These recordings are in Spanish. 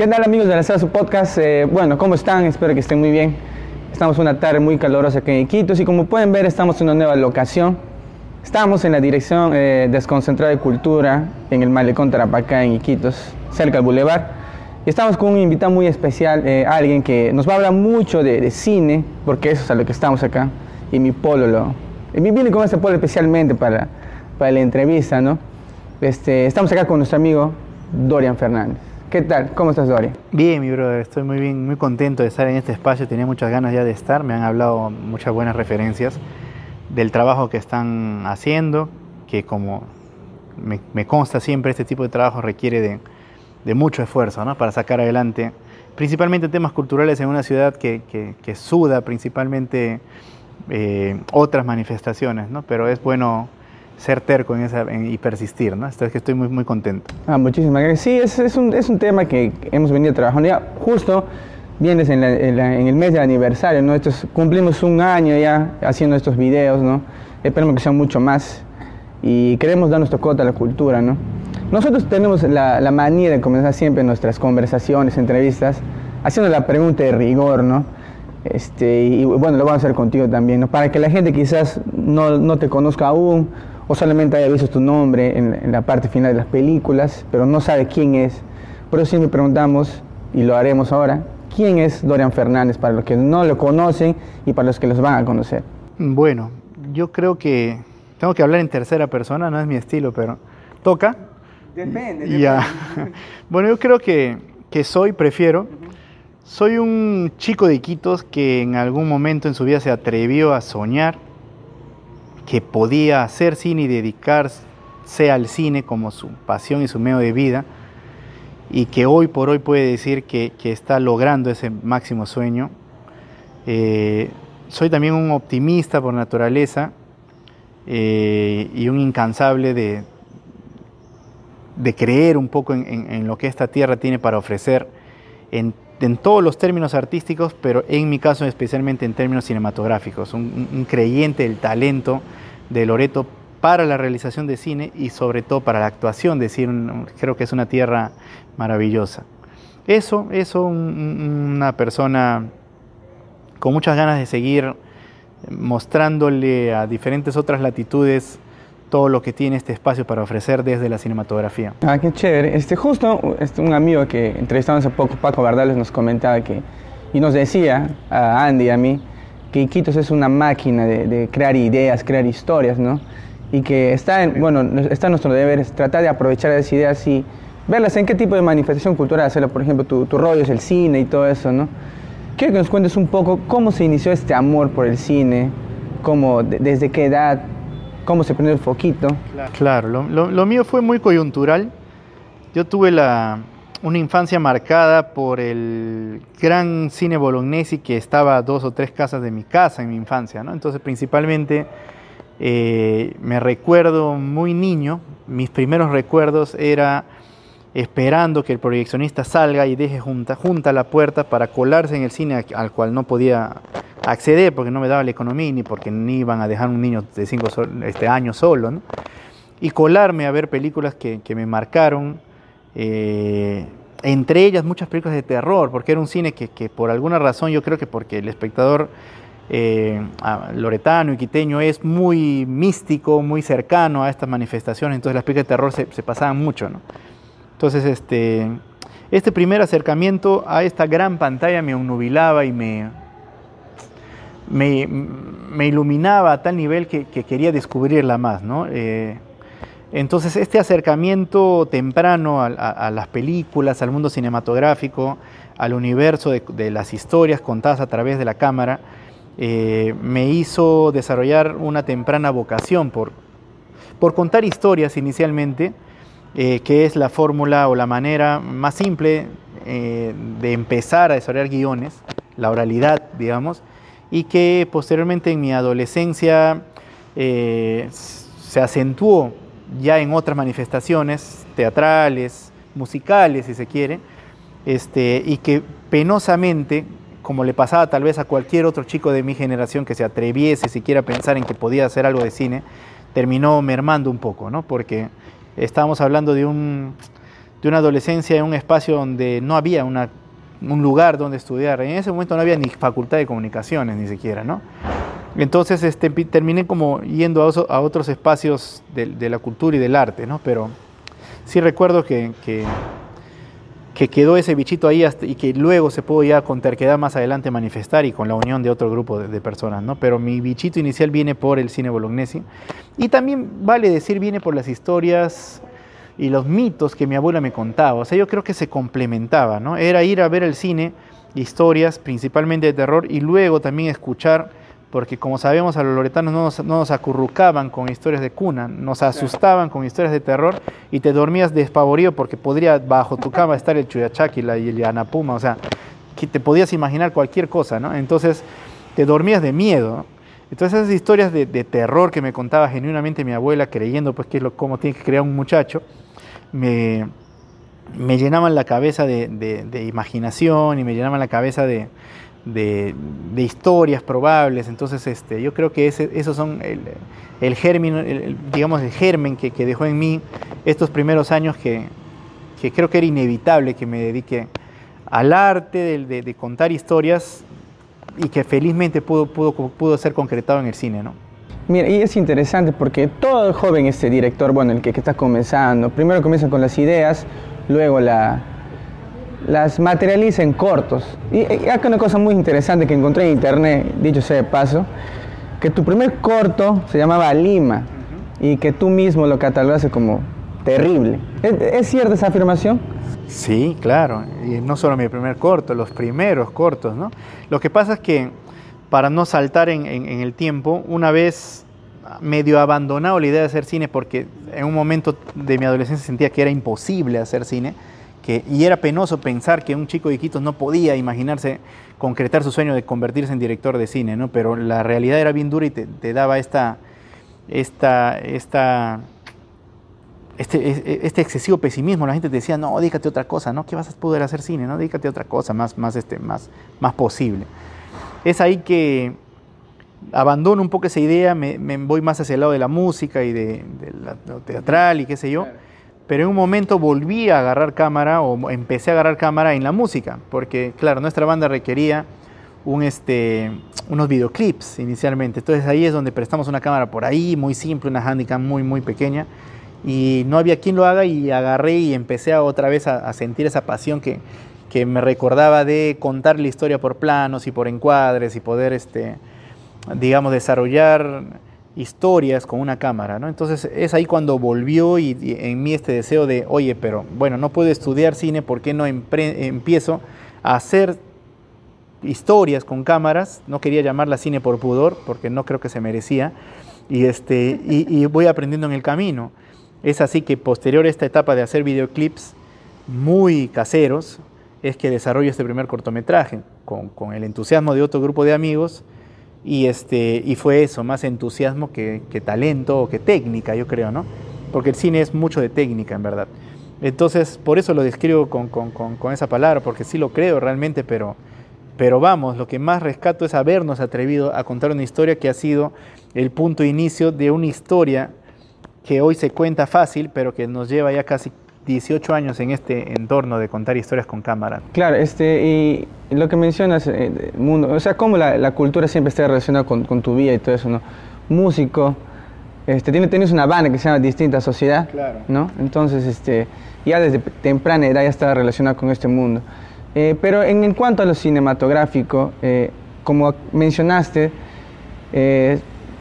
¿Qué tal amigos de la su podcast? Eh, bueno, ¿cómo están? Espero que estén muy bien. Estamos una tarde muy calurosa aquí en Iquitos y como pueden ver estamos en una nueva locación. Estamos en la dirección eh, desconcentrada de cultura en el malecón Tarapacá en Iquitos, cerca del Boulevard. Y estamos con un invitado muy especial, eh, alguien que nos va a hablar mucho de, cine, porque eso es a lo que estamos acá. Y mi polo lo... Y vine con este polo especialmente para, para la entrevista, ¿no? Este, estamos acá con nuestro amigo Dorian Fernández. ¿Qué tal? ¿Cómo estás, Dorian? Bien, mi brother. Estoy muy bien, muy contento de estar en este espacio. Tenía muchas ganas ya de estar. Me han hablado muchas buenas referencias del trabajo que están haciendo, que como me, consta siempre, este tipo de trabajo requiere de, mucho esfuerzo ¿no? para sacar adelante, principalmente temas culturales en una ciudad que, que, suda principalmente eh, otras manifestaciones, ¿no? pero es bueno ser terco en esa, y persistir, ¿no? Estoy, estoy muy, muy contento. Ah, muchísimas gracias. Sí, es, es, un, es un tema que hemos venido trabajando ya justo vienes en, en, el mes de aniversario, ¿no? Estos, cumplimos un año ya haciendo estos videos, ¿no? Esperemos que sean mucho más y queremos dar nuestro cota a la cultura, ¿no? Nosotros tenemos la, la manía de comenzar siempre nuestras conversaciones, entrevistas, haciendo la pregunta de rigor, ¿no? Este, y bueno, lo vamos a hacer contigo también, ¿no? Para que la gente quizás no, no te conozca aún o solamente haya visto tu nombre en, la parte final de las películas, pero no sabe quién es. Por eso siempre preguntamos, y lo haremos ahora, ¿quién es Dorian Fernández para los que no lo conocen y para los que los van a conocer? Bueno, yo creo que tengo que hablar en tercera persona, no es mi estilo, pero toca. Depende. Ya. bueno, yo creo que, que soy, prefiero. Soy un chico de Iquitos que en algún momento en su vida se atrevió a soñar que podía hacer cine y dedicarse al cine como su pasión y su medio de vida, y que hoy por hoy puede decir que, está logrando ese máximo sueño. Eh, soy también un optimista por naturaleza eh, y un incansable de, de creer un poco en, lo que esta tierra tiene para ofrecer en, todos los términos artísticos, pero en mi caso especialmente en términos cinematográficos, un, un creyente del talento de Loreto para la realización de cine y sobre todo para la actuación de cine. Creo que es una tierra maravillosa. Eso, eso, una persona con muchas ganas de seguir mostrándole a diferentes otras latitudes todo lo que tiene este espacio para ofrecer desde la cinematografía. Ah, qué chévere. Este, justo este, un amigo que entrevistamos hace poco, Paco Bardales, nos comentaba que, y nos decía a Andy y a mí, que Iquitos es una máquina de, crear ideas, crear historias, ¿no? Y que está en, bueno, está en nuestro deber tratar de aprovechar esas ideas y verlas en qué tipo de manifestación cultural hacerlo. Por ejemplo, tu, tu rollo es el cine y todo eso, ¿no? Quiero que nos cuentes un poco cómo se inició este amor por el cine, cómo, desde qué edad, cómo se prendió el foquito. Claro, lo, lo mío fue muy coyuntural. Yo tuve la, una infancia marcada por el gran cine bolognesi que estaba a dos o tres casas de mi casa en mi infancia, ¿no? Entonces, principalmente eh, me recuerdo muy niño, mis primeros recuerdos era esperando que el proyeccionista salga y deje junta, junta la puerta para colarse en el cine al cual no podía acceder porque no me daba la economía ni porque ni iban a dejar un niño de cinco este, años solo. Y colarme a ver películas que, que me marcaron eh, entre ellas muchas películas de terror, porque era un cine que, por alguna razón, yo creo que porque el espectador eh, loretano y quiteño es muy místico, muy cercano a estas manifestaciones, entonces las películas de terror se, pasaban mucho. ¿no? Entonces, este, este primer acercamiento a esta gran pantalla me nubilaba y me, me, iluminaba a tal nivel que, quería descubrirla más. ¿no? Eh, entonces, este acercamiento temprano a, las películas, al mundo cinematográfico, al universo de, las historias contadas a través de la cámara, eh, me hizo desarrollar una temprana vocación por, por contar historias inicialmente, eh, que es la fórmula o la manera más simple eh, de empezar a desarrollar guiones, la oralidad, digamos, y que posteriormente en mi adolescencia se acentuó ya en otras manifestaciones teatrales, musicales, si se quiere, este, y que penosamente, como le pasaba tal vez a cualquier otro chico de mi generación que se atreviese siquiera a pensar en que podía hacer algo de cine, terminó mermando un poco, ¿no? Porque estábamos hablando de un, de una adolescencia en un espacio donde no había una, un lugar donde estudiar. En ese momento no había ni facultad de comunicaciones ni siquiera, ¿no? Entonces este, terminé como yendo a, otros espacios de, la cultura y del arte, ¿no? Pero sí recuerdo que, que, quedó ese bichito ahí y que luego se pudo ya con terquedad más adelante manifestar y con la unión de otro grupo de, personas, ¿no? Pero mi bichito inicial viene por el cine bolognesi y también vale decir viene por las historias y los mitos que mi abuela me contaba. O sea, yo creo que se complementaba, ¿no? Era ir a ver el cine, historias principalmente de terror y luego también escuchar porque como sabemos a los loretanos no nos, no acurrucaban con historias de cuna, nos asustaban con historias de terror y te dormías despavorido porque podría bajo tu cama estar el Chuyachaki y el Yanapuma, o sea, que te podías imaginar cualquier cosa, ¿no? Entonces te dormías de miedo. Entonces esas historias de, terror que me contaba genuinamente mi abuela, creyendo pues que es lo, cómo tiene que crear un muchacho, me, me llenaban la cabeza de imaginación y me llenaban la cabeza de, de, historias probables. Entonces, este, yo creo que ese, esos son el, el germen, digamos, el germen que, dejó en mí estos primeros años que, creo que era inevitable que me dedique al arte de, contar historias y que felizmente pudo, pudo, pudo ser concretado en el cine, ¿no? Mira, y es interesante porque todo joven, este director, bueno, el que, que está comenzando, primero comienza con las ideas, luego la, las materializa en cortos. Y, acá una cosa muy interesante que encontré en internet, dicho sea de paso, que tu primer corto se llamaba Lima y que tú mismo lo catalogaste como terrible. ¿Es, cierta esa afirmación? Sí, claro. Y no solo mi primer corto, los primeros cortos, ¿no? Lo que pasa es que, para no saltar en, en el tiempo, una vez medio abandonado la idea de hacer cine porque en un momento de mi adolescencia sentía que era imposible hacer cine, y era penoso pensar que un chico de Iquitos no podía imaginarse concretar su sueño de convertirse en director de cine, ¿no? Pero la realidad era bien dura y te, daba esta, esta, esta, este, este, excesivo pesimismo. La gente te decía, no, dígate otra cosa, ¿no? ¿Qué vas a poder hacer cine? No, dígate otra cosa más, más, este, más, más posible. Es ahí que abandono un poco esa idea, me, voy más hacia el lado de la música y de, lo teatral y qué sé yo pero en un momento volví a agarrar cámara o empecé a agarrar cámara en la música, porque claro, nuestra banda requería este, unos videoclips inicialmente, entonces ahí es donde prestamos una cámara por ahí, muy simple, una handicam muy, muy pequeña, y no había quien lo haga y agarré y empecé otra vez a, sentir esa pasión que, que, me recordaba de contar la historia por planos y por encuadres y poder, este, digamos, desarrollar historias con una cámara, ¿no? Entonces es ahí cuando volvió y, en mí este deseo de, oye, pero bueno, no puedo estudiar cine, ¿por qué no empiezo a hacer historias con cámaras? No quería llamarla cine por pudor, porque no creo que se merecía, y, este, y, voy aprendiendo en el camino. Es así que posterior a esta etapa de hacer videoclips muy caseros, es que desarrollo este primer cortometraje, con, con el entusiasmo de otro grupo de amigos, y, este, y fue eso, más entusiasmo que, talento o que técnica, yo creo, ¿no? Porque el cine es mucho de técnica, en verdad. Entonces, por eso lo describo con, con, esa palabra, porque sí lo creo realmente, pero, pero vamos, lo que más rescato es habernos atrevido a contar una historia que ha sido el punto inicio de una historia que hoy se cuenta fácil, pero que nos lleva ya casi 18 años en este entorno de contar historias con cámara. Claro, este, y lo que mencionas, eh, mundo, o sea, cómo la, cultura siempre está relacionada con, tu vida y todo eso, ¿no? Músico, este, tienes una banda que se llama Distinta Sociedad, ¿no? Entonces, este, ya desde temprana edad ya estaba relacionado con este mundo. Eh, pero en, cuanto a lo cinematográfico, eh, como mencionaste,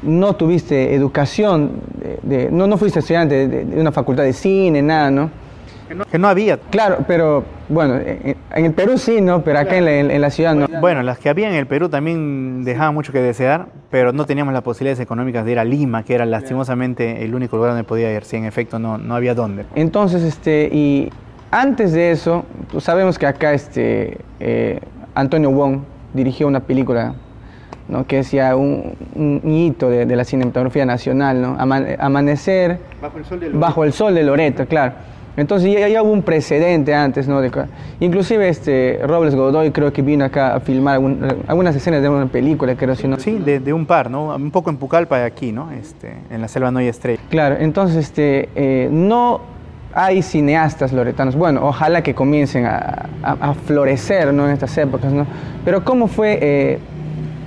no tuviste educación, de, no, no fuiste estudiante de, de, una facultad de cine, nada, ¿no? Que no, había. Claro, pero bueno, en, el Perú sí, ¿no? Pero acá en, la, ciudad no. Bueno, las que había en el Perú también dejaban mucho que desear, pero no teníamos las posibilidades económicas de ir a Lima, que era lastimosamente el único lugar donde podía ir. Sí, en efecto, no, no había dónde. Entonces, este, y antes de eso, pues sabemos que acá este, eh, Antonio Wong dirigió una película ¿no? que decía un, hito de, la cinematografía nacional, ¿no? Amanecer bajo el sol de Loreto claro. Entonces ya, hubo un precedente antes, ¿no? De, inclusive este Robles Godoy creo que vino acá a filmar algunas escenas de una película, creo. Si Sí, de, un par, ¿no? Un poco en Pucallpa aquí, ¿no? Este, en la selva no hay estrella. Claro, entonces este, eh, no hay cineastas loretanos, bueno, ojalá que comiencen a, florecer ¿no? en estas épocas, ¿no? Pero ¿cómo fue, eh,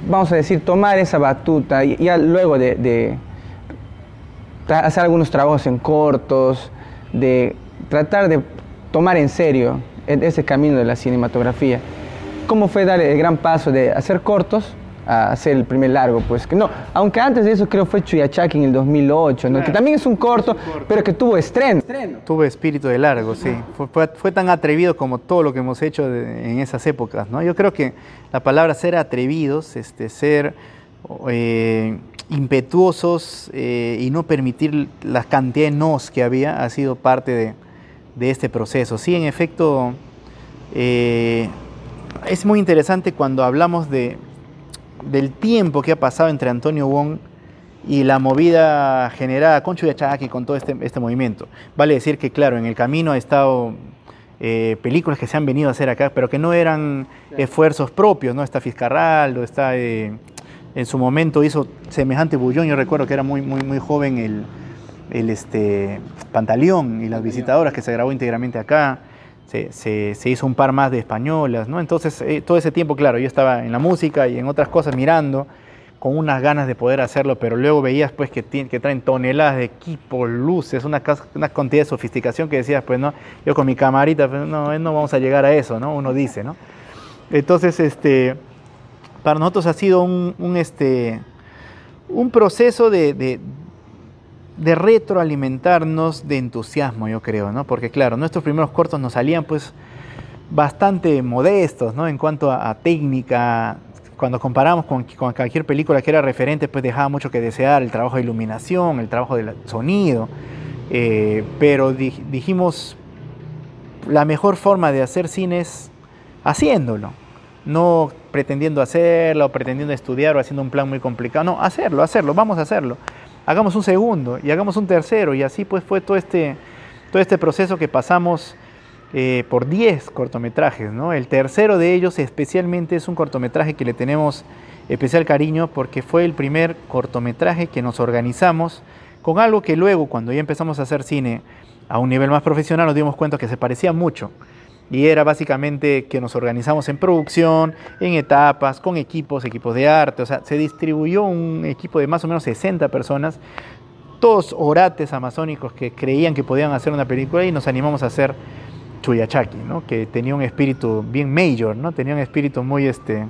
vamos a decir, tomar esa batuta y ya luego de, hacer algunos trabajos en cortos, de tratar de tomar en serio e-, ese camino de la cinematografía? ¿Cómo fue dar el gran paso de hacer cortos a hacer el primer largo, pues que no, aunque antes de eso creo fue Chuyachaki en el 2008, ¿no? que también es un, corto, pero que tuvo estreno. Tuvo espíritu de largo, sí. Fue, fue, tan atrevido como todo lo que hemos hecho en esas épocas, ¿no? Yo creo que la palabra ser atrevidos, este, ser eh, impetuosos eh, y no permitir la cantidad de nos que había ha sido parte de, de este proceso. Sí, en efecto, eh, es muy interesante cuando hablamos de del tiempo que ha pasado entre Antonio Wong y la movida generada con y con todo este, este movimiento. Vale decir que, claro, en el camino ha estado eh, películas que se han venido a hacer acá, pero que no eran esfuerzos propios, ¿no? Está Fiscarraldo, está... Eh, en su momento hizo semejante bullón, yo recuerdo que era muy, muy, muy joven el, el este, Pantaleón y las visitadoras que se grabó íntegramente acá se, hizo un par más de españolas, ¿no? Entonces, eh, todo ese tiempo, claro, yo estaba en la música y en otras cosas mirando, con unas ganas de poder hacerlo, pero luego veías pues que, que traen toneladas de equipo, luces, una, una cantidad de sofisticación que decías, pues no, yo con mi camarita, pues no, no vamos a llegar a eso, ¿no? Uno dice, ¿no? Entonces, este, para nosotros ha sido un, un este, un proceso de, de retroalimentarnos de entusiasmo, yo creo, ¿no? Porque claro, nuestros primeros cortos nos salían pues bastante modestos, ¿no? En cuanto a, técnica, cuando comparamos con, cualquier película que era referente, pues dejaba mucho que desear el trabajo de iluminación, el trabajo del sonido, eh, pero dijimos, la mejor forma de hacer cine es haciéndolo, no pretendiendo hacerlo, pretendiendo estudiar o haciendo un plan muy complicado, no, hacerlo, hacerlo, vamos a hacerlo hagamos un segundo y hagamos un tercero. Y así pues fue todo este, todo este proceso que pasamos eh, por 10 cortometrajes. ¿no? El tercero de ellos especialmente es un cortometraje que le tenemos especial cariño porque fue el primer cortometraje que nos organizamos con algo que luego cuando ya empezamos a hacer cine a un nivel más profesional nos dimos cuenta que se parecía mucho y era básicamente que nos organizamos en producción, en etapas, con equipos, equipos de arte, o sea, se distribuyó un equipo de más o menos 60 personas, todos orates amazónicos que creían que podían hacer una película y nos animamos a hacer Chuyachaki, ¿no? que tenía un espíritu bien major, ¿no? tenía un espíritu muy, este,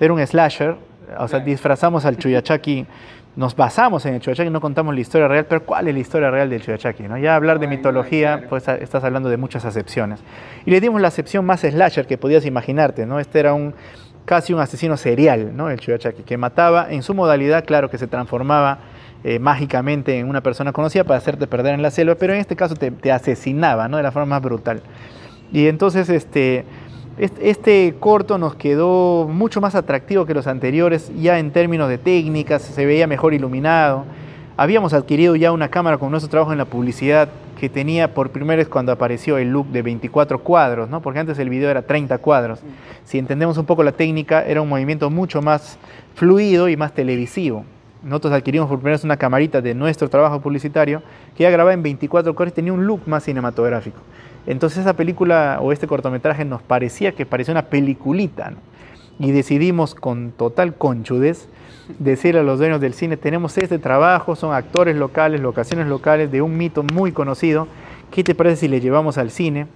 era un slasher, o sea, disfrazamos al Chuyachaki nos basamos en el Chuyachaki, no contamos la historia real, pero ¿cuál es la historia real del Chuyachaki? ¿no? Ya hablar de mitología, pues estás hablando de muchas acepciones. Y le dimos la acepción más slasher que podías imaginarte, ¿no? Este era un casi un asesino serial, ¿no? El Chuyachaki, que mataba en su modalidad, claro, que se transformaba eh, mágicamente en una persona conocida para hacerte perder en la selva, pero en este caso te, te asesinaba, ¿no? De la forma más brutal. Y entonces, este este corto nos quedó mucho más atractivo que los anteriores, ya en términos de técnicas, se veía mejor iluminado. Habíamos adquirido ya una cámara con nuestro trabajo en la publicidad que tenía por primera vez cuando apareció el look de 24 cuadros, ¿no? porque antes el video era 30 cuadros. Si entendemos un poco la técnica, era un movimiento mucho más fluido y más televisivo. Nosotros adquirimos por primera vez una camarita de nuestro trabajo publicitario que ya grababa en 24 cuadros y tenía un look más cinematográfico. Entonces esa película o este cortometraje nos parecía que parecía una peliculita. Y decidimos con total conchudez decirle a los dueños del cine, tenemos este trabajo, son actores locales, locaciones locales de un mito muy conocido. ¿Qué te parece si le llevamos al cine?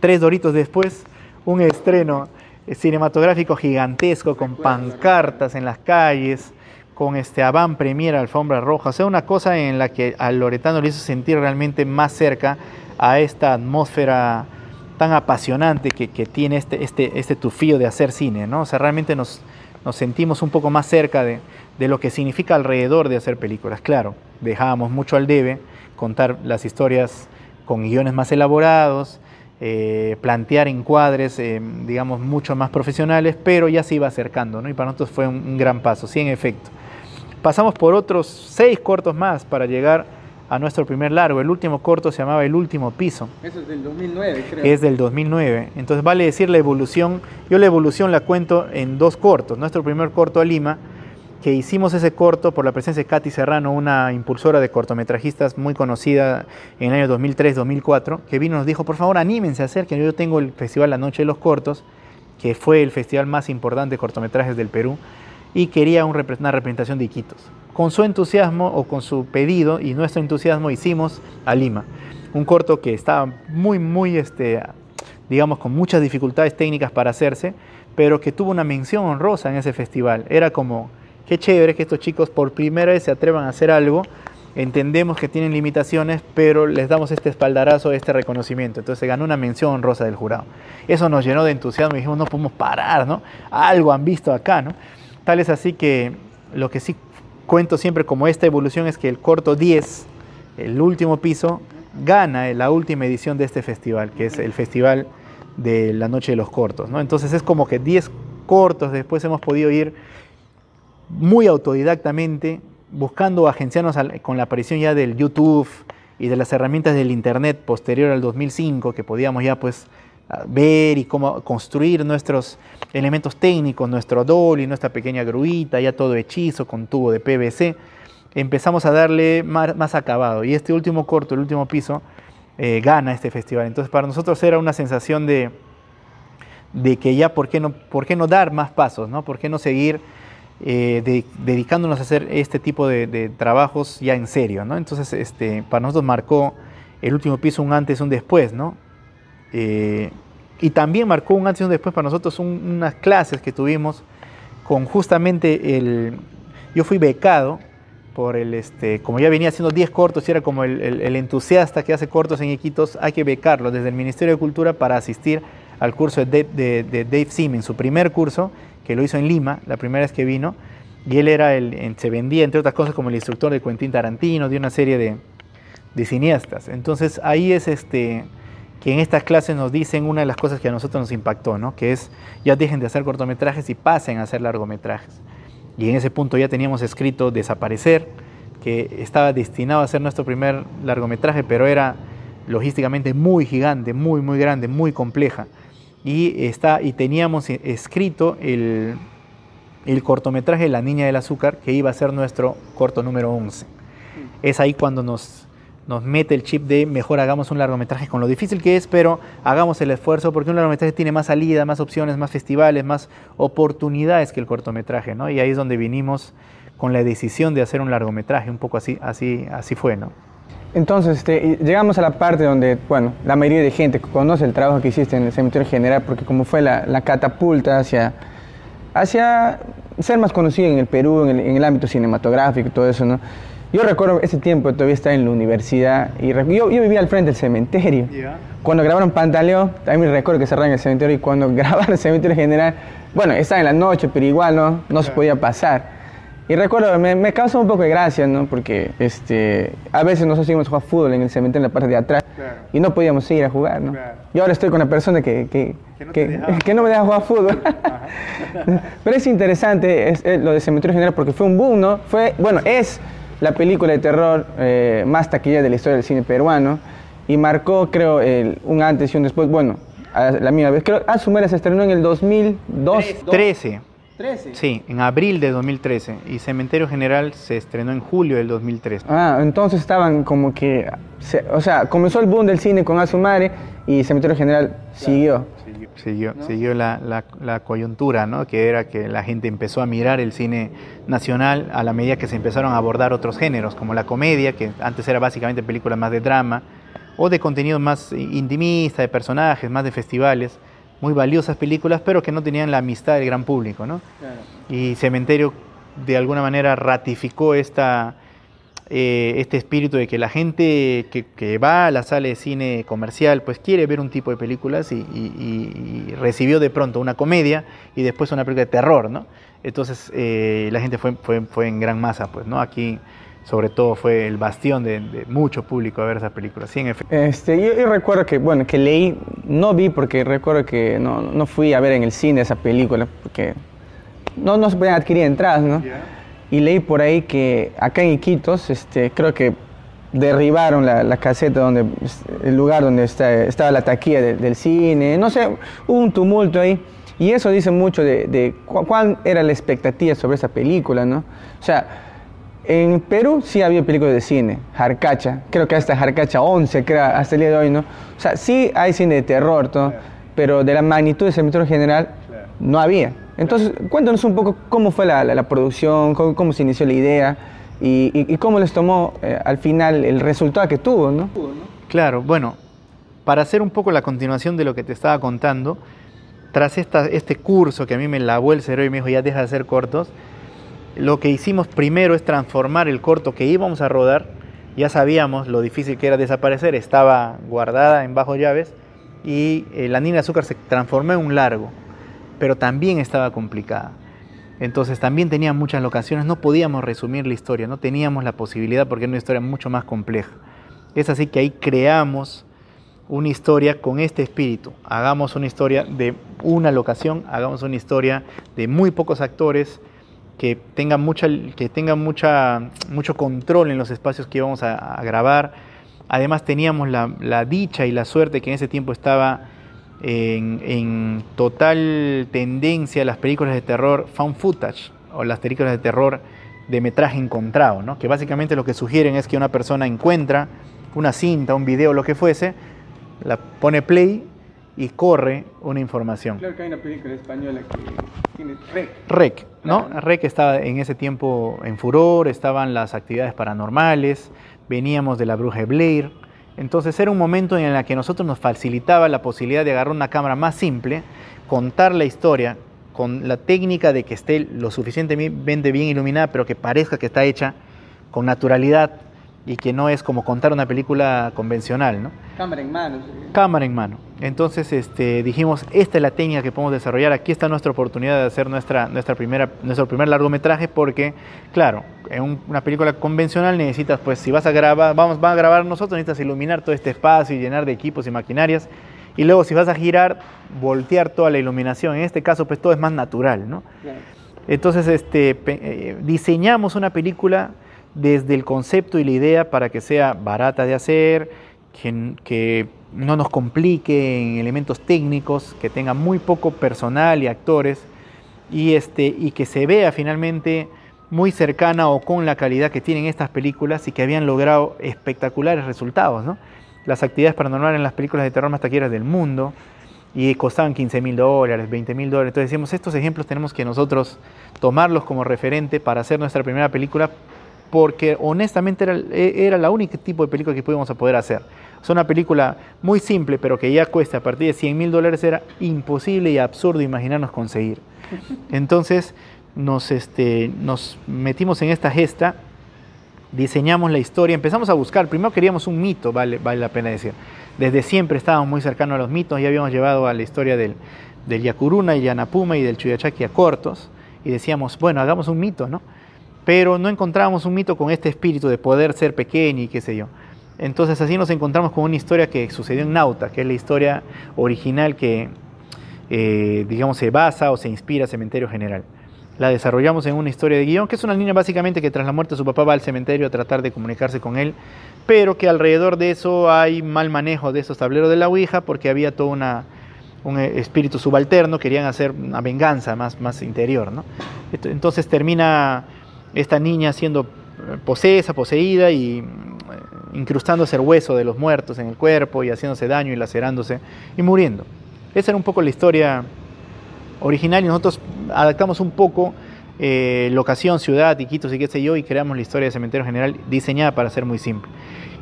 Tres doritos después, un estreno cinematográfico gigantesco con pancartas en las calles, con este avant premier alfombra roja, o sea, una cosa en la que al loretano le hizo sentir realmente más cerca a esta atmósfera tan apasionante que, tiene este, este, este tufío de hacer cine, ¿no? O sea, realmente nos, nos sentimos un poco más cerca de, de, lo que significa alrededor de hacer películas. Claro, dejábamos mucho al debe, contar las historias con guiones más elaborados, eh, plantear encuadres, eh, digamos, mucho más profesionales, pero ya se iba acercando, ¿no? Y para nosotros fue un, un gran paso, sí, en efecto. Pasamos por otros seis cortos más para llegar a nuestro primer largo. El último corto se llamaba El último piso. Eso es del 2009, creo. Es del 2009. Entonces vale decir la evolución. Yo la evolución la cuento en dos cortos. Nuestro primer corto a Lima que hicimos ese corto por la presencia de Katy Serrano, una impulsora de cortometrajistas muy conocida en el año 2003-2004, que vino y nos dijo, por favor, anímense a hacer, que yo tengo el Festival La Noche de los Cortos, que fue el festival más importante de cortometrajes del Perú, y quería una representación de Iquitos. Con su entusiasmo o con su pedido y nuestro entusiasmo hicimos a Lima, un corto que estaba muy, muy, este, digamos, con muchas dificultades técnicas para hacerse, pero que tuvo una mención honrosa en ese festival. Era como Qué chévere que estos chicos por primera vez se atrevan a hacer algo. Entendemos que tienen limitaciones, pero les damos este espaldarazo, este reconocimiento. Entonces ganó una mención honrosa del jurado. Eso nos llenó de entusiasmo y dijimos, no podemos parar, ¿no? Algo han visto acá, ¿no? Tal es así que lo que sí cuento siempre como esta evolución es que el corto 10, el último piso, gana la última edición de este festival, que es el festival de la Noche de los Cortos. Entonces es como que 10 cortos después hemos podido ir muy autodidactamente, buscando agenciarnos con la aparición ya del YouTube y de las herramientas del Internet posterior al 2005, que podíamos ya pues ver y cómo construir nuestros elementos técnicos, nuestro dolly, nuestra pequeña gruita, ya todo hechizo con tubo de PVC, empezamos a darle más, acabado. Y este último corto, el último piso, eh, gana este festival. Entonces para nosotros era una sensación de, de que ya, ¿por qué, no, ¿por qué no dar más pasos? ¿no? ¿Por qué no seguir eh, dedicándonos a hacer este tipo de, trabajos ya en serio, ¿no? Entonces, este, para nosotros marcó el último piso un antes un después, ¿no? Eh, y también marcó un antes y un después para nosotros unas clases que tuvimos con justamente el... Yo fui becado por el, este, como ya venía haciendo 10 cortos y era como el, entusiasta que hace cortos en Iquitos, hay que becarlo desde el Ministerio de Cultura para asistir al curso de Dave, de, de su primer curso, que lo hizo en Lima, la primera vez que vino, y él era el, se vendía, entre otras cosas, como el instructor de Quentin Tarantino, de una serie de, de cineastas. Entonces ahí es este que en estas clases nos dicen una de las cosas que a nosotros nos impactó, ¿no? que es ya dejen de hacer cortometrajes y pasen a hacer largometrajes. Y en ese punto ya teníamos escrito Desaparecer, que estaba destinado a ser nuestro primer largometraje, pero era logísticamente muy gigante, muy, muy grande, muy compleja y, está, y teníamos escrito el, el cortometraje La Niña del Azúcar, que iba a ser nuestro corto número 11. Es ahí cuando nos, nos mete el chip de mejor hagamos un largometraje con lo difícil que es, pero hagamos el esfuerzo porque un largometraje tiene más salida, más opciones, más festivales, más oportunidades que el cortometraje, ¿no? Y ahí es donde vinimos con la decisión de hacer un largometraje, un poco así, así, así fue, ¿no? Entonces, este, llegamos a la parte donde, bueno, la mayoría de gente conoce el trabajo que hiciste en el cementerio general, porque como fue la, catapulta hacia, hacia ser más conocido en el Perú, en el, ámbito cinematográfico y todo eso, ¿no? Yo recuerdo ese tiempo, todavía estaba en la universidad, y yo, yo vivía al frente del cementerio. Cuando grabaron Pantaleón, también recuerdo que cerraron el cementerio, y cuando grabaron el cementerio general, bueno, estaba en la noche, pero igual no, no se podía pasar. Y recuerdo, me, me, causa un poco de gracia, ¿no? Porque este, a veces nosotros íbamos a jugar fútbol en el cementerio en la parte de atrás y no podíamos ir a jugar, ¿no? Yo ahora estoy con una persona que, que, que, no, me deja jugar fútbol. Pero es interesante es, lo de Cementerio General porque fue un boom, ¿no? Fue, bueno, es la película de terror eh, más taquilla de la historia del cine peruano y marcó, creo, el, un antes y un después. Bueno, la misma vez. Creo Azumera se estrenó en el 2002. 13. Sí, en abril de 2013 y Cementerio General se estrenó en julio del 2013. Ah, entonces estaban como que, o sea, comenzó el boom del cine con Asumare y Cementerio General siguió. Siguió, siguió, la, la, coyuntura, ¿no? que era que la gente empezó a mirar el cine nacional a la medida que se empezaron a abordar otros géneros, como la comedia, que antes era básicamente películas más de drama, o de contenido más intimista, de personajes, más de festivales muy valiosas películas, pero que no tenían la amistad del gran público, ¿no? Y Cementerio de alguna manera ratificó esta, eh, este espíritu de que la gente que, va a la sala de cine comercial pues quiere ver un tipo de películas y, recibió de pronto una comedia y después una película de terror, ¿no? Entonces eh, la gente fue, fue, fue, en gran masa, pues, ¿no? Aquí sobre todo fue el bastión de, mucho público a ver esa película. Sí, en efecto. Este, yo, recuerdo que, bueno, que leí, no vi porque recuerdo que no, no, fui a ver en el cine esa película porque no, no se podían adquirir entradas, ¿no? Y leí por ahí que acá en Iquitos, este, creo que derribaron la, la caseta donde, el lugar donde está, estaba la taquilla del cine, no sé, hubo un tumulto ahí. Y eso dice mucho de, de cuál era la expectativa sobre esa película, ¿no? O sea, en Perú sí había películas de cine, Jarcacha, creo que hasta Jarcacha 11, creo, hasta el día de hoy, ¿no? O sea, sí hay cine de terror, ¿no? pero de la magnitud de cementerio general no había. Entonces, cuéntanos un poco cómo fue la, la, producción, cómo, se inició la idea y, y, cómo les tomó eh, al final el resultado que tuvo, ¿no? Claro, bueno, para hacer un poco la continuación de lo que te estaba contando, tras esta, este curso que a mí me lavó el cerebro y me dijo, ya deja de hacer cortos, lo que hicimos primero es transformar el corto que íbamos a rodar, ya sabíamos lo difícil que era desaparecer, estaba guardada en bajo llaves, y eh, la niña de azúcar se transformó en un largo, pero también estaba complicada. Entonces también tenía muchas locaciones, no podíamos resumir la historia, no teníamos la posibilidad porque era una historia mucho más compleja. Es así que ahí creamos una historia con este espíritu. Hagamos una historia de una locación, hagamos una historia de muy pocos actores que tengan, mucha, que tengan mucha, mucho control en los espacios que íbamos a grabar Además teníamos la, dicha y la suerte que en ese tiempo estaba en, total tendencia las películas de terror found footage o las películas de terror de metraje encontrado, ¿no? que básicamente lo que sugieren es que una persona encuentra una cinta, un video, lo que fuese, la pone play y corre una información. Claro que hay una película española que tiene REC. REC, ¿no? REC estaba en ese tiempo en furor, estaban las actividades paranormales, veníamos de la bruja Blair. Entonces era un momento en el que nosotros nos facilitaba la posibilidad de agarrar una cámara más simple, contar la historia con la técnica de que esté lo suficientemente bien iluminada, pero que parezca que está hecha con naturalidad y que no es como contar una película convencional, ¿no? Cámara en mano. Cámara en mano. Entonces este, dijimos, esta es la técnica que podemos desarrollar, aquí está nuestra oportunidad de hacer nuestra, nuestra primera, nuestro primer largometraje, porque, claro, en una película convencional necesitas, pues si vas a grabar, vamos, a grabar nosotros, necesitas iluminar todo este espacio y llenar de equipos y maquinarias, y luego si vas a girar, voltear toda la iluminación. En este caso, pues todo es más natural, ¿no? Entonces, este, eh, diseñamos una película desde el concepto y la idea para que sea barata de hacer, que, no nos complique en elementos técnicos, que tenga muy poco personal y actores y, este, y que se vea finalmente muy cercana o con la calidad que tienen estas películas y que habían logrado espectaculares resultados. ¿no? Las actividades paranormales en las películas de terror más taquilleras del mundo y costaban 15 mil dólares, 20 mil dólares. Entonces decíamos, estos ejemplos tenemos que nosotros tomarlos como referente para hacer nuestra primera película porque honestamente era, e, era la única tipo de película que podíamos poder hacer. Es una película muy simple, pero que ya cuesta a partir de 100 mil dólares, era imposible y absurdo imaginarnos conseguir. Entonces nos, este, nos metimos en esta gesta, diseñamos la historia, empezamos a buscar, primero queríamos un mito, vale, vale la pena decir. Desde siempre estábamos muy cercanos a los mitos, ya habíamos llevado a la historia del, del Yakuruna y Yanapuma y del Chuyachaki a cortos, y decíamos, bueno, hagamos un mito, ¿no? Pero no encontrábamos un mito con este espíritu de poder ser pequeño y qué sé yo. Entonces así nos encontramos con una historia que sucedió en Nauta, que es la historia original que, eh, digamos, se basa o se inspira Cementerio General. La desarrollamos en una historia de guion, que es una línea básicamente que tras la muerte de su papá va al cementerio a tratar de comunicarse con él, pero que alrededor de eso hay mal manejo de esos tableros de la Ouija, porque había todo una, un espíritu subalterno, querían hacer una venganza más, más interior. ¿no? Entonces termina esta niña siendo eh, posesa, poseída y eh, incrustándose el hueso de los muertos en el cuerpo y haciéndose daño y lacerándose y muriendo. Esa era un poco la historia original y nosotros adaptamos un poco eh, locación, ciudad, Iquitos y qué sé yo y creamos la historia de Cementerio General diseñada para ser muy simple.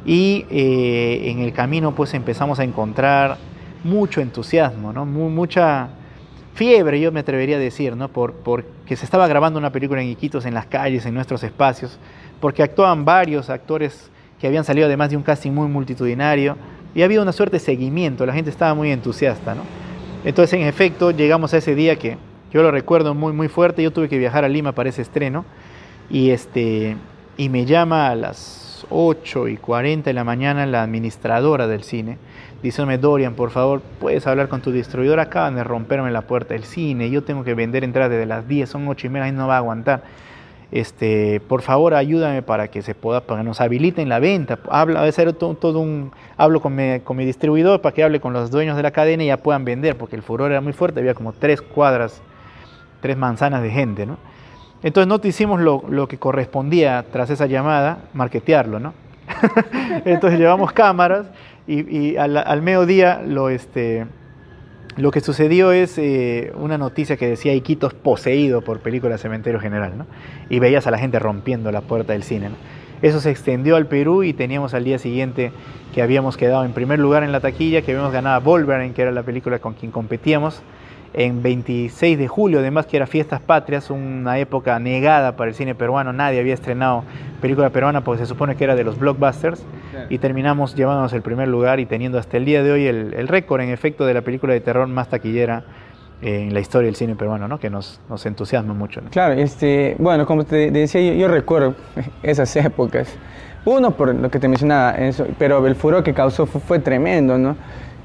Y en el camino pues empezamos a encontrar mucho entusiasmo, ¿no? mucha fiebre, yo me atrevería a decir, ¿no? Por, porque se estaba grabando una película en Iquitos, en las calles, en nuestros espacios, porque actuaban varios actores que habían salido además de un casting muy multitudinario y había una suerte de seguimiento, la gente estaba muy entusiasta, ¿no? Entonces, en efecto, llegamos a ese día que yo lo recuerdo muy, muy fuerte, yo tuve que viajar a Lima para ese estreno y, este, y me llama a las 8 y 40 de la mañana la administradora del cine Díceme, Dorian, por favor, puedes hablar con tu distribuidor. Acaban de romperme la puerta del cine. Yo tengo que vender entradas desde las 10, son 8 y media y no va a aguantar. este, por favor ayúdame para que se pueda, para nos habiliten la venta. Habla, ser todo, un, hablo con mi, con mi, distribuidor para que hable con los dueños de la cadena y ya puedan vender, porque el furor era muy fuerte, había como tres cuadras, tres manzanas de gente, ¿no? Entonces no te hicimos lo, lo que correspondía tras esa llamada, marketearlo, ¿no? Entonces llevamos cámaras y, al, mediodía lo, este, lo que sucedió es eh, una noticia que decía Iquitos poseído por película Cementerio General, ¿no? Y veías a la gente rompiendo la puerta del cine. Eso se extendió al Perú y teníamos al día siguiente que habíamos quedado en primer lugar en la taquilla, que habíamos ganado a Wolverine, que era la película con quien competíamos, en 26 de julio, además que era Fiestas Patrias, una época negada para el cine peruano, nadie había estrenado película peruana porque se supone que era de los blockbusters, y terminamos llevándonos el primer lugar y teniendo hasta el día de hoy el, récord en efecto de la película de terror más taquillera en la historia del cine peruano, ¿no? que nos, nos entusiasma mucho. Claro, este, bueno, como te decía, yo, recuerdo esas épocas. Uno, por lo que te mencionaba, eso, pero el furor que causó fue, fue tremendo, ¿no?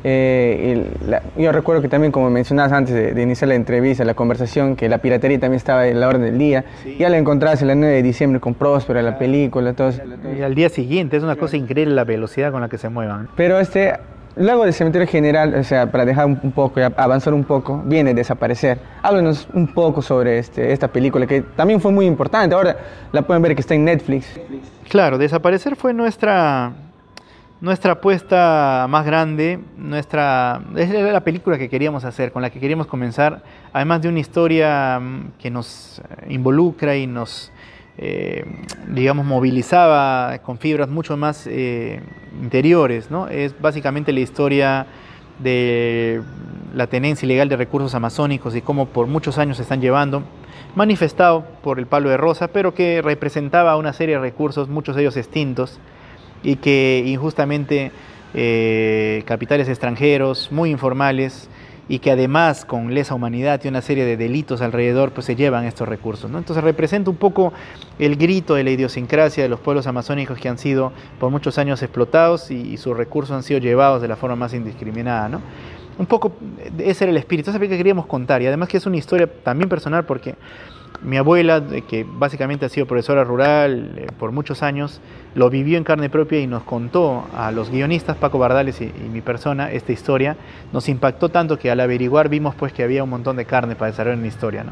Eh, yo recuerdo que también, como mencionabas antes de, iniciar la entrevista, la conversación, que la piratería también estaba en la orden del día. Ya la encontraste el 9 de diciembre con Próspera, la película, todo Y al día siguiente, es una cosa increíble la velocidad con la que se muevan. Pero este, luego del cementerio general, o sea, para dejar un, poco y avanzar un poco, viene a desaparecer. Háblanos un poco sobre este, esta película, que también fue muy importante. Ahora la pueden ver que está en Netflix. Claro, desaparecer fue nuestra nuestra apuesta más grande, nuestra, es la película que queríamos hacer, con la que queríamos comenzar, además de una historia mm, que nos involucra y nos, eh, digamos, movilizaba con fibras mucho más eh, interiores, ¿no? Es básicamente la historia de la tenencia ilegal de recursos amazónicos y cómo por muchos años se están llevando, manifestado por el palo de rosa, pero que representaba una serie de recursos, muchos de ellos extintos, y que injustamente eh, capitales extranjeros muy informales y que además con lesa humanidad y una serie de delitos alrededor pues se llevan estos recursos. ¿no? Entonces representa un poco el grito de la idiosincrasia de los pueblos amazónicos que han sido por muchos años explotados y, sus recursos han sido llevados de la forma más indiscriminada. ¿no? Un poco ese era el espíritu, esa que queríamos contar y además que es una historia también personal porque mi abuela, que básicamente ha sido profesora rural eh, por muchos años, lo vivió en carne propia y nos contó a los guionistas, Paco Bardales y, mi persona, esta historia. Nos impactó tanto que al averiguar vimos pues que había un montón de carne para desarrollar una historia. ¿no?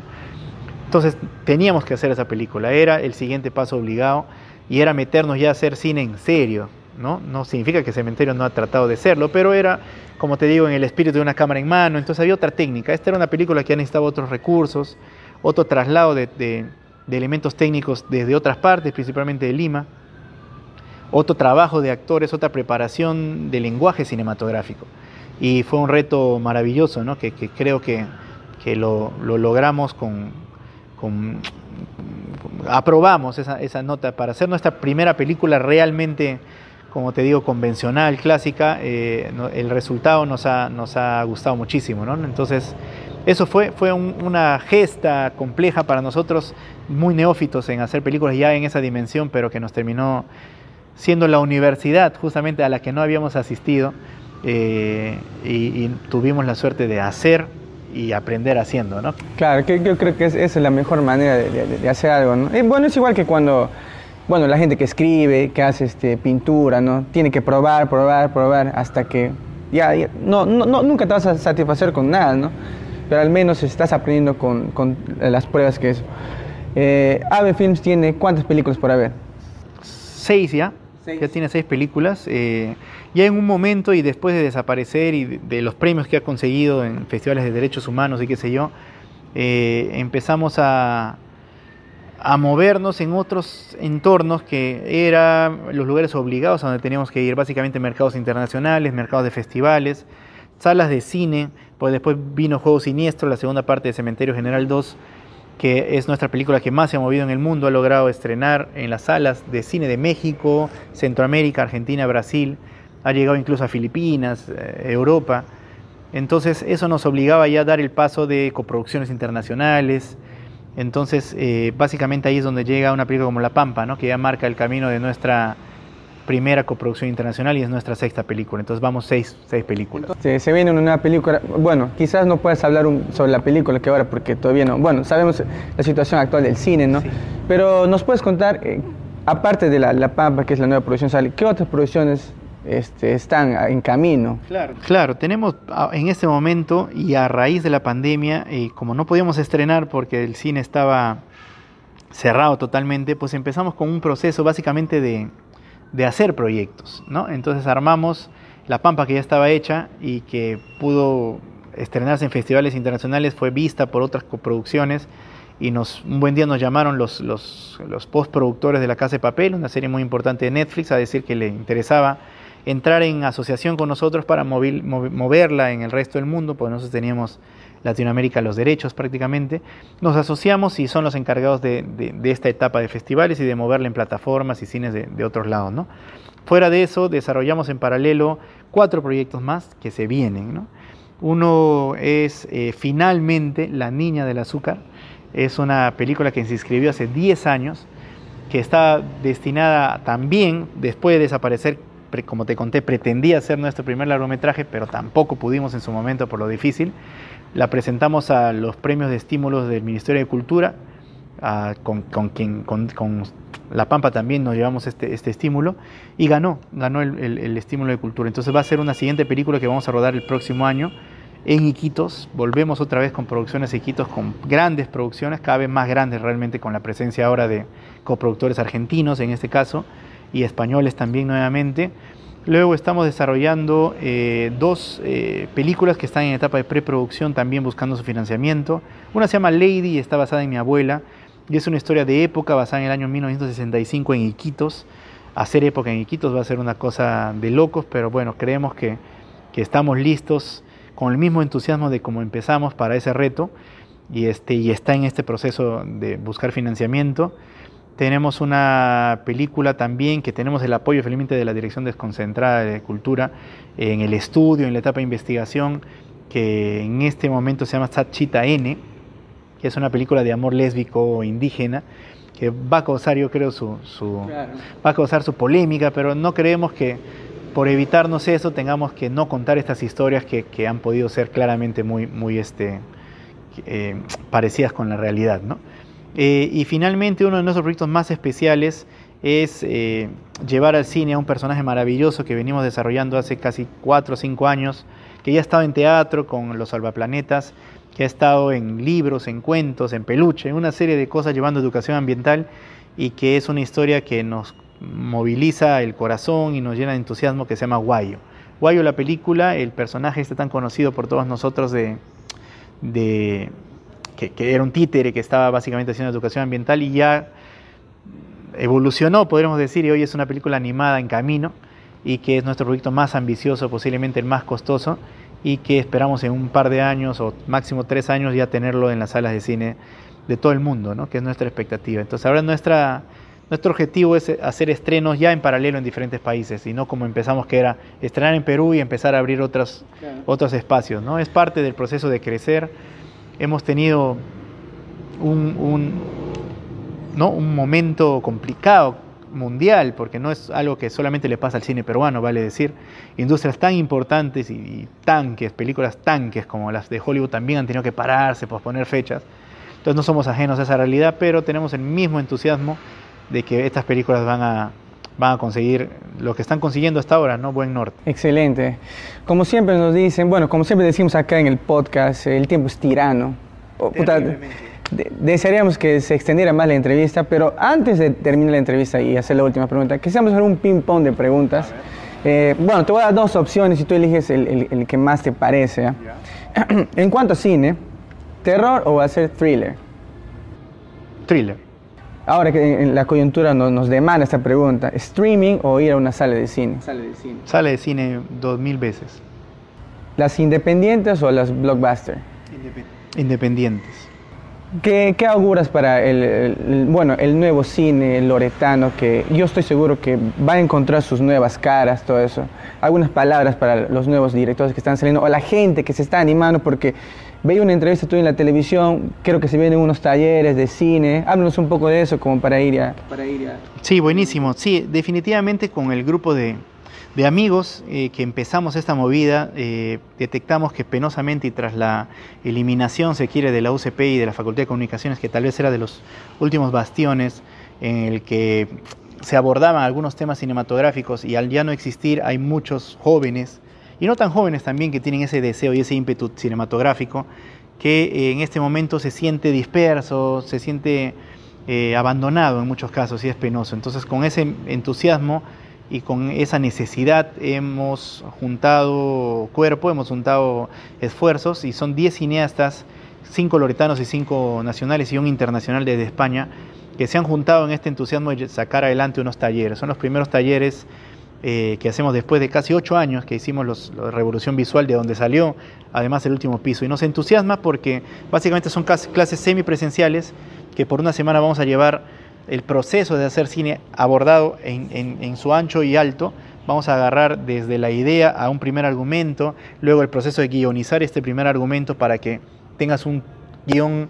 Entonces teníamos que hacer esa película, era el siguiente paso obligado y era meternos ya a hacer cine en serio. ¿no? no significa que Cementerio no ha tratado de serlo, pero era, como te digo, en el espíritu de una cámara en mano, entonces había otra técnica. Esta era una película que necesitaba otros recursos otro traslado de, elementos técnicos desde otras partes, principalmente de Lima, otro trabajo de actores, otra preparación de lenguaje cinematográfico. Y fue un reto maravilloso, ¿no? que, creo que, lo, logramos con, aprobamos esa, nota para hacer nuestra primera película realmente, como te digo, convencional, clásica, eh, el resultado nos ha, nos ha gustado muchísimo. ¿no? Entonces, eso fue, fue una gesta compleja para nosotros, muy neófitos en hacer películas ya en esa dimensión, pero que nos terminó siendo la universidad justamente a la que no habíamos asistido eh, y, tuvimos la suerte de hacer y aprender haciendo, ¿no? Claro, que yo creo que esa es la mejor manera de, hacer algo, ¿no? bueno, es igual que cuando, bueno, la gente que escribe, que hace este, pintura, ¿no? Tiene que probar, probar, probar hasta que ya, no, no, nunca te vas a satisfacer con nada, ¿no? Pero al menos estás aprendiendo con, con las pruebas que es. Eh, Ave Films tiene cuántas películas por haber? Seis ya. Ya tiene seis películas. Eh, ya en un momento y después de desaparecer y de, los premios que ha conseguido en festivales de derechos humanos y qué sé yo, eh, empezamos a, a movernos en otros entornos que eran los lugares obligados a donde teníamos que ir, básicamente mercados internacionales, mercados de festivales, salas de cine, pues después vino Juego Siniestro, la segunda parte de Cementerio General 2, que es nuestra película que más se ha movido en el mundo, ha logrado estrenar en las salas de cine de México, Centroamérica, Argentina, Brasil, ha llegado incluso a Filipinas, eh, Europa. Entonces eso nos obligaba ya a dar el paso de coproducciones internacionales. Entonces eh, básicamente ahí es donde llega una película como La Pampa, que ya marca el camino de nuestra primera coproducción internacional y es nuestra sexta película. Entonces vamos seis, seis películas. Sí, se viene una nueva película. Bueno, quizás no puedas hablar sobre la película que ahora porque todavía no. Bueno, sabemos la situación actual del cine, ¿no? Pero nos puedes contar, eh, aparte de la, Pampa, que es la nueva producción, sale, ¿qué otras producciones este, están en camino. Claro. claro, tenemos en este momento y a raíz de la pandemia, eh, como no podíamos estrenar porque el cine estaba cerrado totalmente, pues empezamos con un proceso básicamente de, de hacer proyectos, ¿no? Entonces armamos La Pampa que ya estaba hecha y que pudo estrenarse en festivales internacionales, fue vista por otras coproducciones y nos, un buen día nos llamaron los, los, postproductores de La Casa de Papel, una serie muy importante de Netflix, a decir que le interesaba entrar en asociación con nosotros para moverla en el resto del mundo, porque nosotros teníamos Latinoamérica los derechos prácticamente, nos asociamos y son los encargados de, esta etapa de festivales y de moverla en plataformas y cines de, otros lados. ¿no? Fuera de eso, desarrollamos en paralelo cuatro proyectos más que se vienen. Uno es eh, finalmente La Niña del Azúcar, es una película que se inscribió hace 10 años, que está destinada también, después de desaparecer, como te conté, pretendía ser nuestro primer largometraje, pero tampoco pudimos en su momento por lo difícil. La presentamos a los premios de estímulos del Ministerio de Cultura, con, quien con, La Pampa también nos llevamos este, este estímulo y ganó, ganó el, estímulo de cultura. Entonces va a ser una siguiente película que vamos a rodar el próximo año en Iquitos. Volvemos otra vez con producciones Iquitos, con grandes producciones, cada vez más grandes realmente, con la presencia ahora de coproductores argentinos en este caso y españoles también nuevamente. Luego estamos desarrollando eh, dos eh, películas que están en etapa de preproducción también buscando su financiamiento. Una se llama Lady y está basada en mi abuela y es una historia de época basada en el año 1965 en Iquitos. Hacer época en Iquitos va a ser una cosa de locos, pero bueno, creemos que, que estamos listos con el mismo entusiasmo de cómo empezamos para ese reto y, este, y está en este proceso de buscar financiamiento. Tenemos una película también que tenemos el apoyo felizmente de la Dirección Desconcentrada de Cultura en el estudio, en la etapa de investigación, que en este momento se llama Sachita N, que es una película de amor lésbico indígena, que va a causar, yo creo, su, va a causar su polémica, pero no creemos que por evitarnos eso tengamos que no contar estas historias que, que han podido ser claramente muy, muy este, eh, parecidas con la realidad, ¿no? Eh, y finalmente uno de nuestros proyectos más especiales es eh, llevar al cine a un personaje maravilloso que venimos desarrollando hace casi cuatro o cinco años, que ya ha estado en teatro con los salvaplanetas, que ha estado en libros, en cuentos, en peluche, en una serie de cosas llevando educación ambiental y que es una historia que nos moviliza el corazón y nos llena de entusiasmo que se llama Guayo. Guayo la película, el personaje este tan conocido por todos nosotros de que, era un títere que estaba básicamente haciendo educación ambiental y ya evolucionó, podríamos decir, y hoy es una película animada en camino y que es nuestro proyecto más ambicioso, posiblemente el más costoso, y que esperamos en un par de años o máximo tres años ya tenerlo en las salas de cine de todo el mundo, ¿no? que es nuestra expectativa. Entonces ahora nuestra, nuestro objetivo es hacer estrenos ya en paralelo en diferentes países y no como empezamos que era estrenar en Perú y empezar a abrir otros, otros espacios. ¿no? Es parte del proceso de crecer hemos tenido un, ¿no? un momento complicado mundial, porque no es algo que solamente le pasa al cine peruano, vale decir, industrias tan importantes y, tanques, películas tanques como las de Hollywood también han tenido que pararse, posponer fechas. Entonces no somos ajenos a esa realidad, pero tenemos el mismo entusiasmo de que estas películas van a, van a conseguir lo que están consiguiendo hasta ahora, ¿no? Buen norte. Excelente. Como siempre nos dicen, bueno, como siempre decimos acá en el podcast, el tiempo es tirano. desearíamos que se extendiera más la entrevista, pero antes de terminar la entrevista y hacer la última pregunta, quisiéramos hacer un ping-pong de preguntas. Eh, bueno, te voy a dar dos opciones y tú eliges el, el, que más te parece. en cuanto a cine, ¿terror o va a ser thriller? Thriller. Ahora que en la coyuntura nos, demanda esta pregunta, ¿streaming o ir a una sala de cine? Sala de cine. Sala de cine dos mil veces. ¿Las independientes o las blockbuster? Independientes. ¿Qué, ¿Qué, auguras para el, bueno, el nuevo cine loretano que yo estoy seguro que va a encontrar sus nuevas caras, todo eso? Algunas palabras para los nuevos directores que están saliendo o la gente que se está animando porque veía una entrevista tuya en la televisión, creo que se vienen unos talleres de cine. Háblanos un poco de eso como para ir a... Para ir a... Sí, buenísimo. Sí, definitivamente con el grupo de, de amigos eh, que empezamos esta movida, eh, detectamos que penosamente y tras la eliminación, se quiere, de la UCP y de la Facultad de Comunicaciones, que tal vez era de los últimos bastiones en el que se abordaban algunos temas cinematográficos y al ya no existir hay muchos jóvenes, y no tan jóvenes también, que tienen ese deseo y ese ímpetu cinematográfico, que eh, en este momento se siente disperso, se siente abandonado en muchos casos y es penoso. Entonces con ese entusiasmo, y con esa necesidad hemos juntado cuerpo, hemos juntado esfuerzos y son 10 cineastas, 5 loretanos y 5 nacionales y un internacional desde España, que se han juntado en este entusiasmo de sacar adelante unos talleres. Son los primeros talleres eh, que hacemos después de casi 8 años que hicimos la Revolución Visual, de donde salió además el último piso. Y nos entusiasma porque básicamente son clases semipresenciales que por una semana vamos a llevar el proceso de hacer cine abordado en, su ancho y alto. Vamos a agarrar desde la idea a un primer argumento, luego el proceso de guionizar este primer argumento para que tengas un guion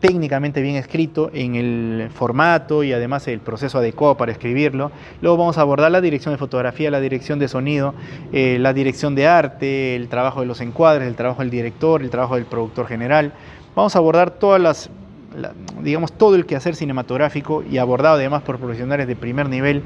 técnicamente bien escrito en el formato y además el proceso adecuado para escribirlo. Luego vamos a abordar la dirección de fotografía, la dirección de sonido, eh, la dirección de arte, el trabajo de los encuadres, el trabajo del director, el trabajo del productor general. Vamos a abordar todas las digamos, todo el quehacer cinematográfico y abordado además por profesionales de primer nivel.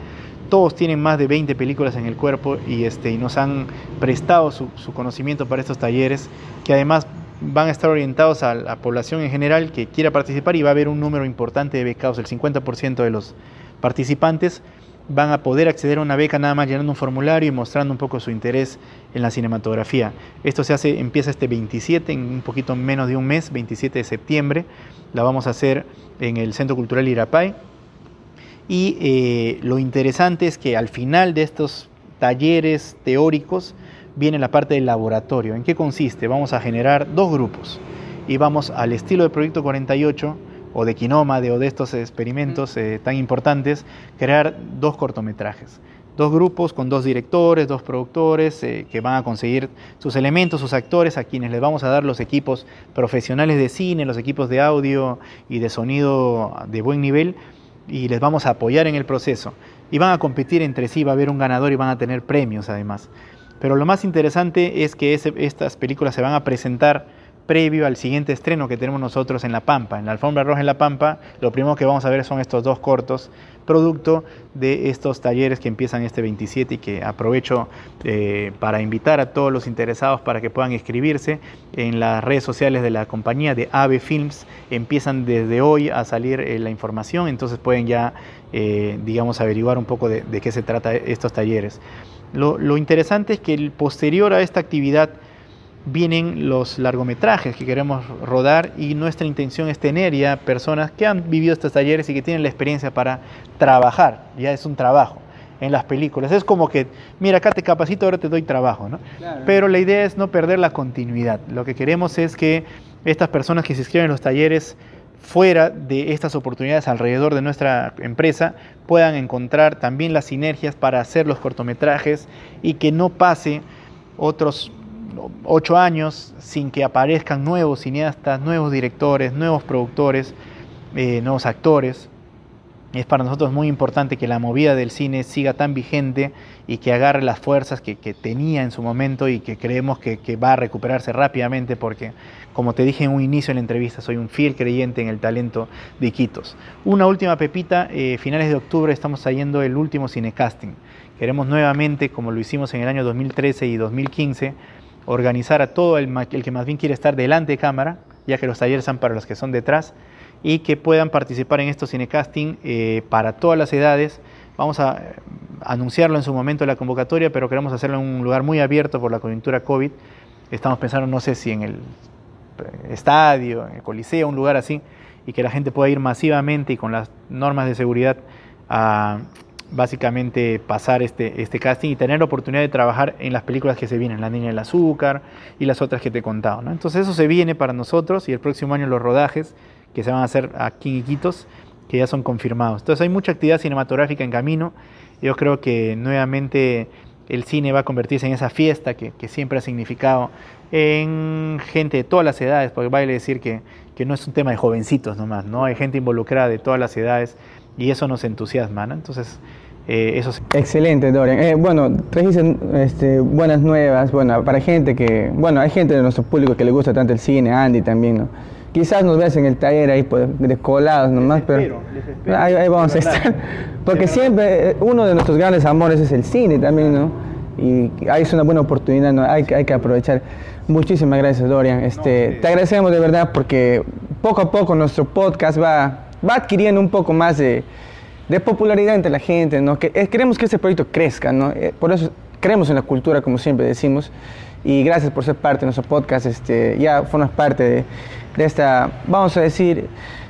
Todos tienen más de 20 películas en el cuerpo y, este, y nos han prestado su, conocimiento para estos talleres, que además van a estar orientados a la población en general que quiera participar y va a haber un número importante de becados, el 50% de los participantes van a poder acceder a una beca nada más llenando un formulario y mostrando un poco su interés en la cinematografía. Esto se hace, empieza este 27, en un poquito menos de un mes, 27 de septiembre. La vamos a hacer en el Centro Cultural Irapay. Y eh, lo interesante es que al final de estos talleres teóricos viene la parte del laboratorio. ¿En qué consiste? Vamos a generar dos grupos y vamos al estilo de Proyecto 48 o de Quinoma, de, o de estos experimentos eh, tan importantes, crear dos cortometrajes. Dos grupos con dos directores, dos productores eh, que van a conseguir sus elementos, sus actores, a quienes les vamos a dar los equipos profesionales de cine, los equipos de audio y de sonido de buen nivel y les vamos a apoyar en el proceso. Y van a competir entre sí, va a haber un ganador y van a tener premios además. Pero lo más interesante es que estas películas se van a presentar previo al siguiente estreno que tenemos nosotros en La Pampa. En la Alfombra Roja en La Pampa, lo primero que vamos a ver son estos dos cortos, producto de estos talleres que empiezan este 27 y que aprovecho eh, para invitar a todos los interesados para que puedan inscribirse en las redes sociales de la compañía de AVE Films. Empiezan desde hoy a salir eh, la información, entonces pueden ya, eh, digamos, averiguar un poco de, qué se trata estos talleres. Lo, lo interesante es que el posterior a esta actividad, vienen los largometrajes que queremos rodar y nuestra intención es tener ya personas que han vivido estos talleres y que tienen la experiencia para trabajar, ya es un trabajo en las películas. Es como que, mira, acá te capacito, ahora te doy trabajo, ¿no? Pero la idea es no perder la continuidad. Lo que queremos es que estas personas que se inscriben en los talleres fuera de estas oportunidades alrededor de nuestra empresa puedan encontrar también las sinergias para hacer los cortometrajes y que no pase otros ocho años sin que aparezcan nuevos cineastas, nuevos directores, nuevos productores, eh, nuevos actores. Es para nosotros muy importante que la movida del cine siga tan vigente y que agarre las fuerzas que, tenía en su momento y que creemos que, va a recuperarse rápidamente porque, como te dije en un inicio de la entrevista, soy un fiel creyente en el talento de Iquitos. Una última pepita, eh, finales de octubre estamos trayendo el último cinecasting. Queremos nuevamente, como lo hicimos en el año 2013 y 2015, organizar a todo el, el, que más bien quiere estar delante de cámara, ya que los talleres son para los que son detrás, y que puedan participar en estos cinecasting eh, para todas las edades. Vamos a eh, anunciarlo en su momento la convocatoria, pero queremos hacerlo en un lugar muy abierto por la coyuntura COVID. Estamos pensando, no sé si en el eh, estadio, en el coliseo, un lugar así, y que la gente pueda ir masivamente y con las normas de seguridad a, básicamente pasar este, este casting y tener la oportunidad de trabajar en las películas que se vienen, La Niña del Azúcar y las otras que te he contado. Entonces eso se viene para nosotros y el próximo año los rodajes que se van a hacer aquí en Iquitos, que ya son confirmados. Entonces hay mucha actividad cinematográfica en camino. Yo creo que nuevamente el cine va a convertirse en esa fiesta que, siempre ha significado en gente de todas las edades, porque vale decir que, que, no es un tema de jovencitos nomás, ¿no? Hay gente involucrada de todas las edades y eso nos entusiasma, ¿no? Entonces, eh, eso Excelente, Dorian. Eh, bueno, trajiste este, buenas nuevas, bueno, para gente que, bueno, hay gente de nuestro público que le gusta tanto el cine, Andy también, ¿no? Quizás nos veas en el taller ahí pues, descolados nomás, pero ahí, vamos a estar. Porque siempre eh, uno de nuestros grandes amores es el cine también, ¿no? Y ahí es una buena oportunidad, ¿no? hay, hay que aprovechar. Muchísimas gracias, Dorian. Este, te agradecemos de verdad porque poco a poco nuestro podcast va, va adquiriendo un poco más de, de popularidad entre la gente, ¿no? Que, eh, queremos que este proyecto crezca, ¿no? Eh, por eso creemos en la cultura, como siempre decimos. Y gracias por ser parte de nuestro podcast. Este, ya formas parte de de esta, vamos a decir,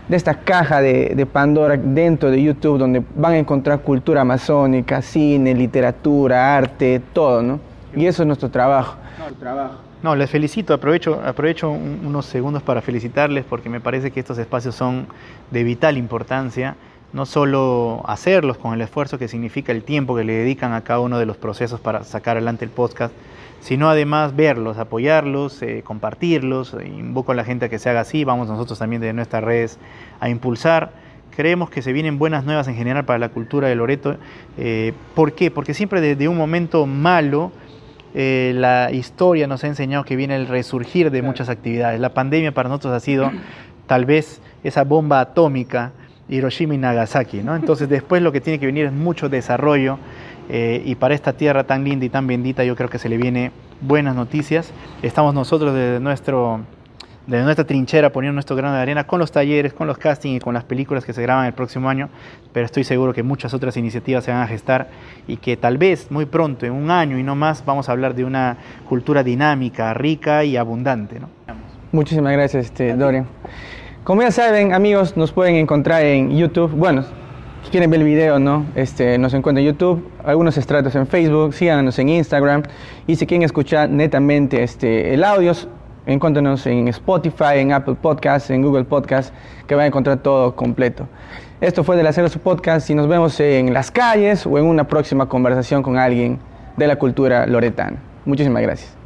de esta caja de, Pandora dentro de YouTube, donde van a encontrar cultura amazónica, cine, literatura, arte, todo, ¿no? Y eso es nuestro trabajo. No, trabajo. No, les felicito, aprovecho, aprovecho unos segundos para felicitarles porque me parece que estos espacios son de vital importancia, no solo hacerlos con el esfuerzo que significa el tiempo que le dedican a cada uno de los procesos para sacar adelante el podcast, sino además verlos, apoyarlos, eh, compartirlos. Invoco a la gente a que se haga así, vamos nosotros también de nuestras redes a impulsar. Creemos que se vienen buenas nuevas en general para la cultura de Loreto. Eh, ¿Por qué? Porque siempre desde un momento malo eh, la historia nos ha enseñado que viene el resurgir de muchas actividades. La pandemia para nosotros ha sido tal vez esa bomba atómica Hiroshima y Nagasaki, ¿no? Entonces después lo que tiene que venir es mucho desarrollo eh, y para esta tierra tan linda y tan bendita yo creo que se le viene buenas noticias. Estamos nosotros desde, nuestro, desde nuestra trinchera poniendo nuestro grano de arena con los talleres, con los castings y con las películas que se graban el próximo año, pero estoy seguro que muchas otras iniciativas se van a gestar y que tal vez muy pronto, en un año y no más, vamos a hablar de una cultura dinámica, rica y abundante. ¿no? Muchísimas gracias, este, Dorian. Como ya saben, amigos, nos pueden encontrar en YouTube. Bueno, si quieren ver el video, ¿no? Este, nos encuentran en YouTube, algunos estratos en Facebook, síganos en Instagram. Y si quieren escuchar netamente este, el audio, encuéntranos en Spotify, en Apple Podcasts, en Google Podcasts, que van a encontrar todo completo. Esto fue de la Su Podcast y nos vemos en las calles o en una próxima conversación con alguien de la cultura loretana. Muchísimas gracias.